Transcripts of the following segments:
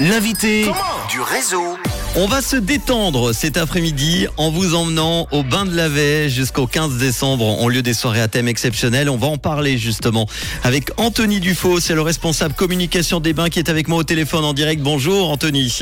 L'invité du réseau. On va se détendre cet après-midi en vous emmenant au bain de la Veille jusqu'au 15 décembre en lieu des soirées à thème exceptionnel. On va en parler justement avec Anthony Dufaux, c'est le responsable communication des bains qui est avec moi au téléphone en direct. Bonjour Anthony.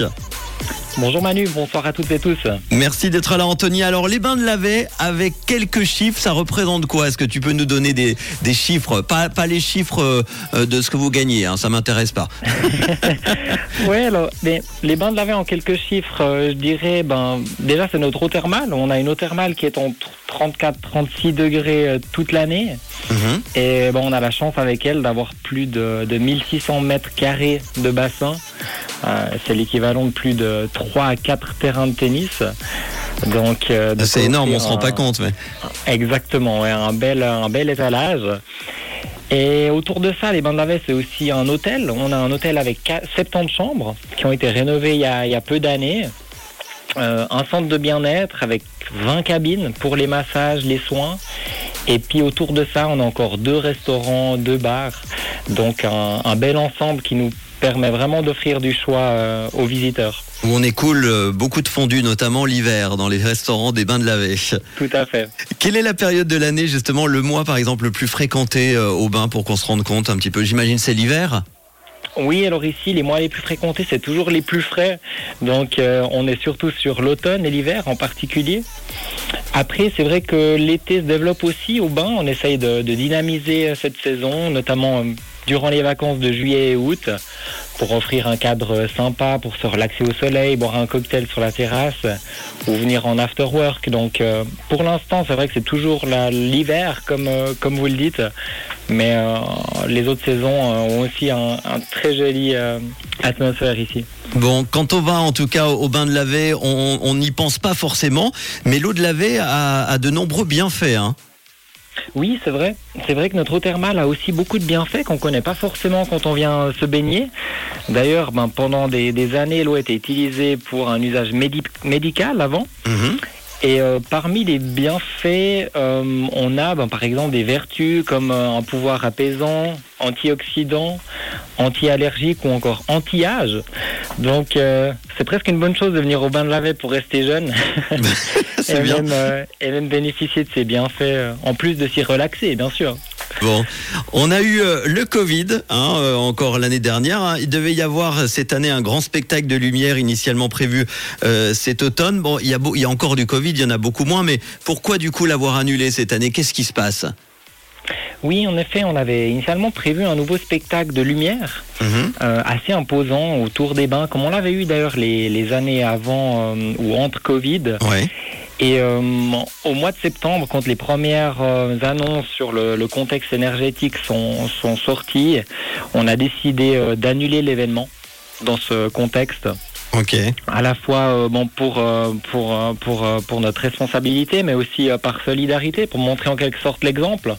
Bonjour Manu, bonsoir à toutes et tous. Merci d'être là Anthony. Alors les bains de la Veille avec quelques chiffres, ça représente quoi? Est-ce que tu peux nous donner des, des chiffres? Pas, pas les chiffres euh, de ce que vous gagnez, hein, ça m'intéresse pas. oui, alors les, les bains de la Veille en quelques chiffres, euh, je dirais, ben, déjà c'est notre eau thermale. On a une eau thermale qui est en 34-36 degrés euh, toute l'année. Mhm. Et bon, on a la chance avec elle d'avoir plus de, de 1600 mètres carrés de bassin. Euh, c'est l'équivalent de plus de 3 à 4 terrains de tennis. Donc, euh, C'est énorme, on se rend pas compte. Mais... Exactement, ouais, un bel, un bel étalage. Et autour de ça, les bains de la Veille, c'est aussi un hôtel. On a un hôtel avec qua- 70 chambres qui ont été rénovées il y a, il y a peu d'années. Euh, un centre de bien-être avec 20 cabines pour les massages, les soins. Et puis autour de ça, on a encore deux restaurants, deux bars. Donc un, un bel ensemble qui nous permet vraiment d'offrir du choix euh, aux visiteurs. Où on écoule euh, beaucoup de fondue, notamment l'hiver, dans les restaurants des bains de la Veille. Tout à fait. Quelle est la période de l'année, justement, le mois, par exemple, le plus fréquenté euh, au bain pour qu'on se rende compte un petit peu? J'imagine c'est l'hiver Oui, alors ici, les mois les plus fréquentés, c'est toujours les plus frais. Donc, euh, on est surtout sur l'automne et l'hiver en particulier. Après, c'est vrai que l'été se développe aussi au bain. On essaye de, de dynamiser cette saison, notamment durant les vacances de juillet et août, pour offrir un cadre sympa, pour se relaxer au soleil, boire un cocktail sur la terrasse ou venir en after work. Donc, euh, pour l'instant, c'est vrai que c'est toujours l'hiver, comme, euh, comme vous le dites. Mais euh, les autres saisons ont aussi un, très joli atmosphère ici. Bon, quand on va en tout cas au bain de la Veille, on n'y pense pas forcément, mais l'eau de la Veille a, a de nombreux bienfaits. Hein. Oui, c'est vrai. C'est vrai que notre eau thermale a aussi beaucoup de bienfaits qu'on connaît pas forcément quand on vient euh, se baigner. D'ailleurs, ben, pendant des, années, l'eau était utilisée pour un usage médi- médical avant. Mhm. Et euh, parmi les bienfaits, euh, on a ben, par exemple des vertus comme euh, un pouvoir apaisant, antioxydant, anti-allergique ou encore anti-âge. Donc euh, c'est presque une bonne chose de venir au bain de la Veille pour rester jeune et, bien. même, euh, et même bénéficier de ces bienfaits, euh, en plus de s'y relaxer, bien sûr. Bon, on a eu euh, le Covid, hein, euh, encore l'année dernière. hein. Il devait y avoir cette année un grand spectacle de lumière initialement prévu euh, cet automne. Bon, il y, a beau- il y a encore du Covid, il y en a beaucoup moins, mais pourquoi du coup l'avoir annulé cette année? Qu'est-ce qui se passe? Oui, en effet, on avait initialement prévu un nouveau spectacle de lumière Mhm. euh, assez imposant autour des bains, comme on l'avait eu d'ailleurs les, les années avant euh, ou entre Covid. Ouais. Et euh, au mois de septembre, quand les premières euh, annonces sur le, le contexte énergétique sont, sont sorties, on a décidé euh, d'annuler l'événement dans ce contexte. Ok. à la fois bon pour pour pour pour notre responsabilité mais aussi par solidarité pour montrer en quelque sorte l'exemple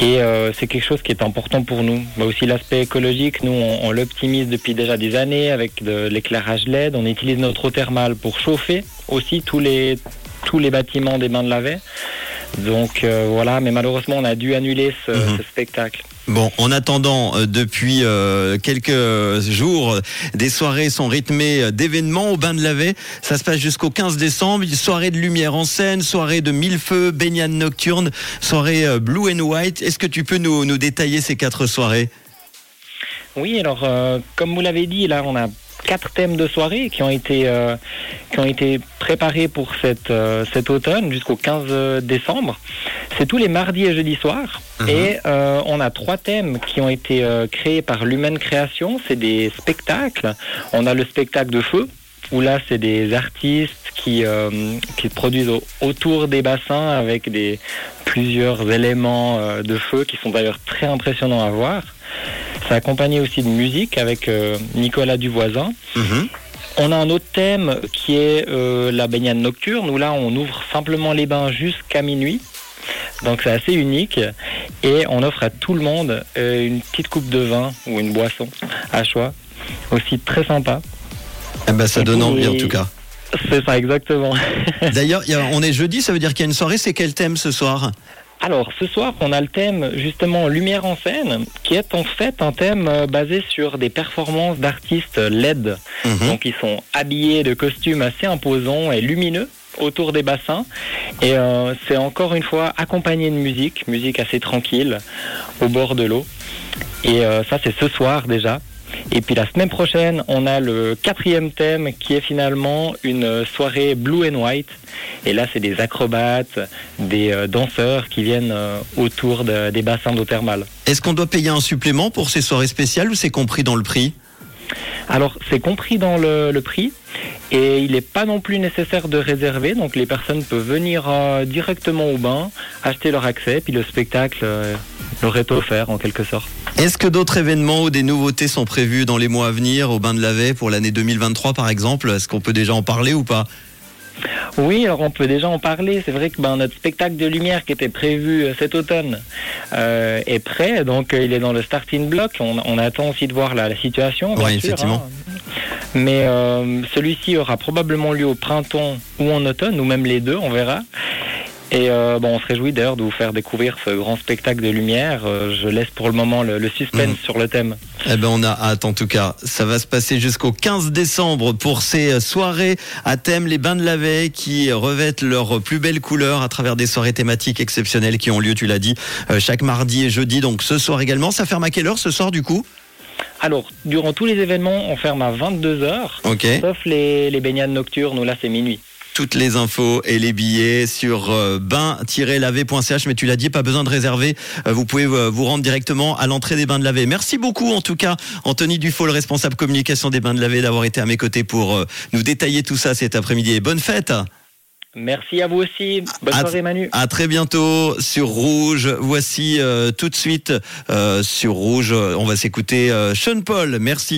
et euh, c'est quelque chose qui est important pour nous. Mais aussi l'aspect écologique. Nous on, on l'optimise depuis déjà des années avec de l'éclairage LED. On utilise notre eau thermale pour chauffer aussi tous les tous les bâtiments des bains de la Veille. Donc euh, voilà. Mais malheureusement on a dû annuler ce, Mhm. ce spectacle Bon, en attendant, euh, depuis euh, quelques jours, des soirées sont rythmées euh, d'événements au bain de la Veille. Ça se passe jusqu'au 15 décembre. Soirée de lumière en scène, soirée de mille feux, baignade nocturne, soirée blue and white. Est-ce que tu peux nous, nous détailler ces quatre soirées? Oui, alors comme vous l'avez dit, là on a quatre thèmes de soirée qui ont été euh, qui ont été préparés pour cette euh, cet automne jusqu'au 15 décembre. C'est tous les mardis et jeudis soirs. Mhm. Et euh, on a trois thèmes qui ont été euh, créés par l'Humaine Création. C'est des spectacles. On a le spectacle de feu où là c'est des artistes qui euh, qui produisent au- autour des bassins avec des plusieurs éléments euh, de feu qui sont d'ailleurs très impressionnants à voir. C'est accompagné aussi de musique avec euh, Nicolas Duvoisin. Mhm. On a un autre thème qui est euh, la baignade nocturne, où là on ouvre simplement les bains jusqu'à minuit. Donc c'est assez unique. Et on offre à tout le monde euh, une petite coupe de vin ou une boisson à choix. Aussi très sympa. Eh ben, ça Et donne envie en tout cas. C'est ça exactement. D'ailleurs, on est jeudi, ça veut dire qu'il y a une soirée. C'est quel thème ce soir? Alors, ce soir, on a le thème justement Lumière en scène, qui est en fait un thème euh, basé sur des performances d'artistes LED. Mhm. Donc, ils sont habillés de costumes assez imposants et lumineux autour des bassins. Et euh, c'est encore une fois accompagné de musique, musique assez tranquille, au bord de l'eau. Et euh, ça, c'est ce soir déjà. Et puis la semaine prochaine, on a le quatrième thème qui est finalement une soirée blue and white. Et là, c'est des acrobates, des euh, danseurs qui viennent euh, autour de- des bassins d'eau thermale. Est-ce qu'on doit payer un supplément pour ces soirées spéciales ou c'est compris dans le prix? Alors, c'est compris dans le, le prix et il n'est pas non plus nécessaire de réserver. Donc, les personnes peuvent venir euh, directement au bain, acheter leur accès, puis le spectacle leur est offert en quelque sorte. Est-ce que d'autres événements ou des nouveautés sont prévus dans les mois à venir au Bain de la Veille pour l'année 2023 par exemple? Est-ce qu'on peut déjà en parler ou pas? Oui, alors on peut déjà en parler. C'est vrai que ben, notre spectacle de lumière qui était prévu euh, cet automne euh, est prêt. Donc, euh, il est dans le starting block. On, on attend aussi de voir la, la situation. bien sûr, effectivement. hein. Mais euh, celui-ci aura probablement lieu au printemps ou en automne, ou même les deux, on verra. Et euh, bon, on se réjouit d'ailleurs de vous faire découvrir ce grand spectacle de lumière. Euh, je laisse pour le moment le, le suspense Mhm. sur le thème. Eh ben on a hâte en tout cas. Ça va se passer jusqu'au 15 décembre pour ces soirées à thème les bains de la veille qui revêtent leurs plus belles couleurs à travers des soirées thématiques exceptionnelles qui ont lieu, tu l'as dit, euh, chaque mardi et jeudi. Donc ce soir également, ça ferme à quelle heure ce soir du coup? Alors, durant tous les événements, on ferme à 22h, Ok. sauf les, les baignades nocturnes où là c'est minuit. Toutes les infos et les billets sur euh, bain-lavé.ch. Mais tu l'as dit, pas besoin de réserver. Euh, vous pouvez euh, vous rendre directement à l'entrée des bains de lavé. Merci beaucoup en tout cas, Anthony Dufaux, le responsable communication des bains de lavé, d'avoir été à mes côtés pour nous détailler tout ça cet après-midi. Et bonne fête Merci à vous aussi. Bonne À- soirée Manu. À très bientôt sur Rouge. Voici euh, tout de suite euh, sur Rouge. On va s'écouter euh, Sean Paul. Merci.